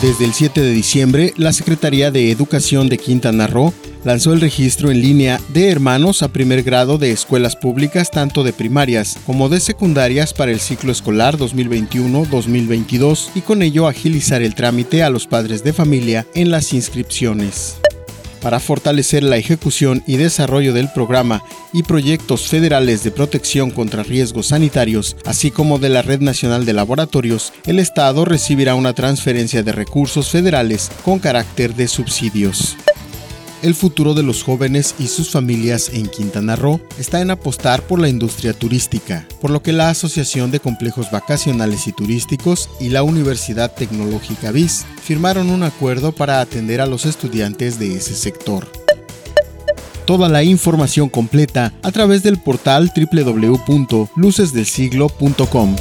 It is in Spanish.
Desde el 7 de diciembre, la Secretaría de Educación de Quintana Roo lanzó el registro en línea de hermanos a primer grado de escuelas públicas tanto de primarias como de secundarias para el ciclo escolar 2021-2022 y con ello agilizar el trámite a los padres de familia en las inscripciones para fortalecer la ejecución y desarrollo del programa y proyectos federales de protección contra riesgos sanitarios, así como de la Red Nacional de Laboratorios, el Estado recibirá una transferencia de recursos federales con carácter de subsidios. El futuro de los jóvenes y sus familias en Quintana Roo está en apostar por la industria turística, por lo que la Asociación de Complejos Vacacionales y Turísticos y la Universidad Tecnológica BIS firmaron un acuerdo para atender a los estudiantes de ese sector. Toda la información completa a través del portal www.lucesdelsiglo.com.